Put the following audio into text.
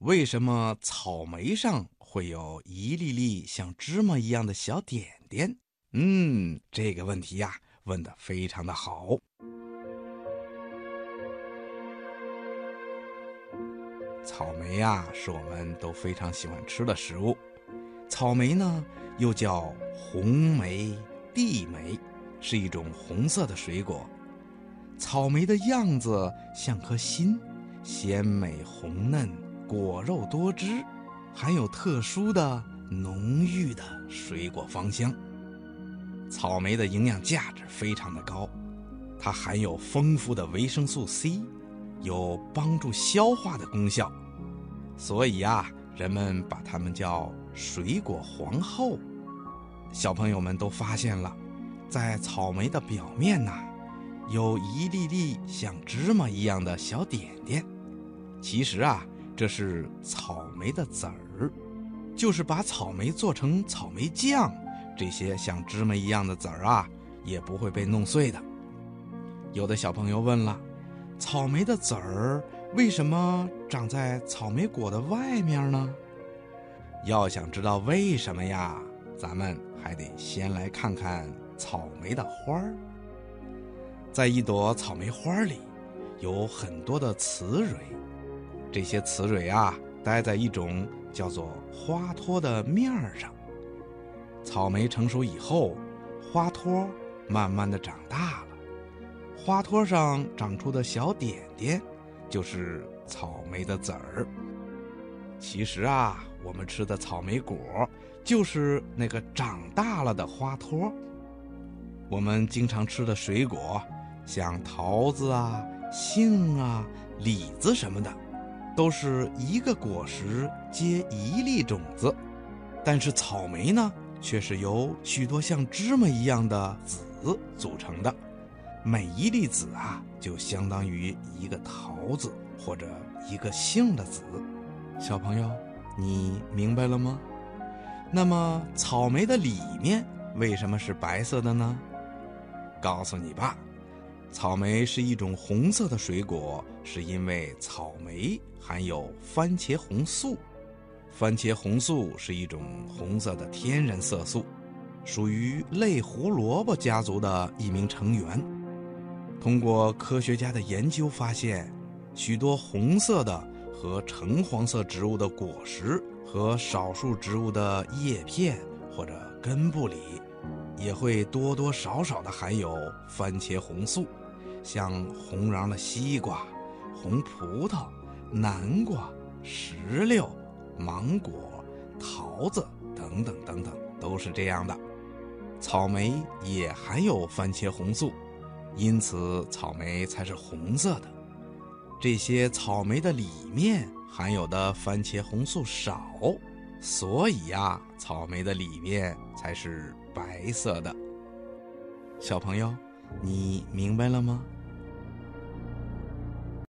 为什么草莓上会有一粒粒像芝麻一样的小点点？嗯，这个问题呀，问的非常的好。草莓呀，是我们都非常喜欢吃的食物。草莓呢，又叫红莓、地莓，是一种红色的水果。草莓的样子像颗心，鲜美红嫩，果肉多汁，含有特殊的浓郁的水果芳香。草莓的营养价值非常的高，它含有丰富的维生素 C，有帮助消化的功效，所以啊，人们把它们叫水果皇后。小朋友们都发现了，在草莓的表面呐。有一粒粒像芝麻一样的小点点，其实啊，这是草莓的籽儿，就是把草莓做成草莓酱，这些像芝麻一样的籽儿啊，也不会被弄碎的。有的小朋友问了，草莓的籽儿为什么长在草莓果的外面呢？要想知道为什么呀，咱们还得先来看看草莓的花儿。在一朵草莓花里，有很多的雌蕊，这些雌蕊啊，待在一种叫做花托的面儿上。草莓成熟以后，花托慢慢的长大了，花托上长出的小点点，就是草莓的籽儿。其实啊，我们吃的草莓果，就是那个长大了的花托。我们经常吃的水果。像桃子啊、杏啊、李子什么的，都是一个果实结一粒种子，但是草莓呢，却是由许多像芝麻一样的籽组成的，每一粒籽啊，就相当于一个桃子或者一个杏的籽。小朋友，你明白了吗？那么草莓的里面为什么是白色的呢？告诉你吧。草莓是一种红色的水果，是因为草莓含有番茄红素。番茄红素是一种红色的天然色素，属于类胡萝卜家族的一名成员。通过科学家的研究发现，许多红色的和橙黄色植物的果实和少数植物的叶片或者根部里，也会多多少少的含有番茄红素。像红瓤的西瓜、红葡萄、南瓜、石榴、芒果、桃子等等等等，都是这样的。草莓也含有番茄红素，因此草莓才是红色的。这些草莓的里面含有的番茄红素少，所以呀，草莓的里面才是白色的。小朋友。你明白了吗？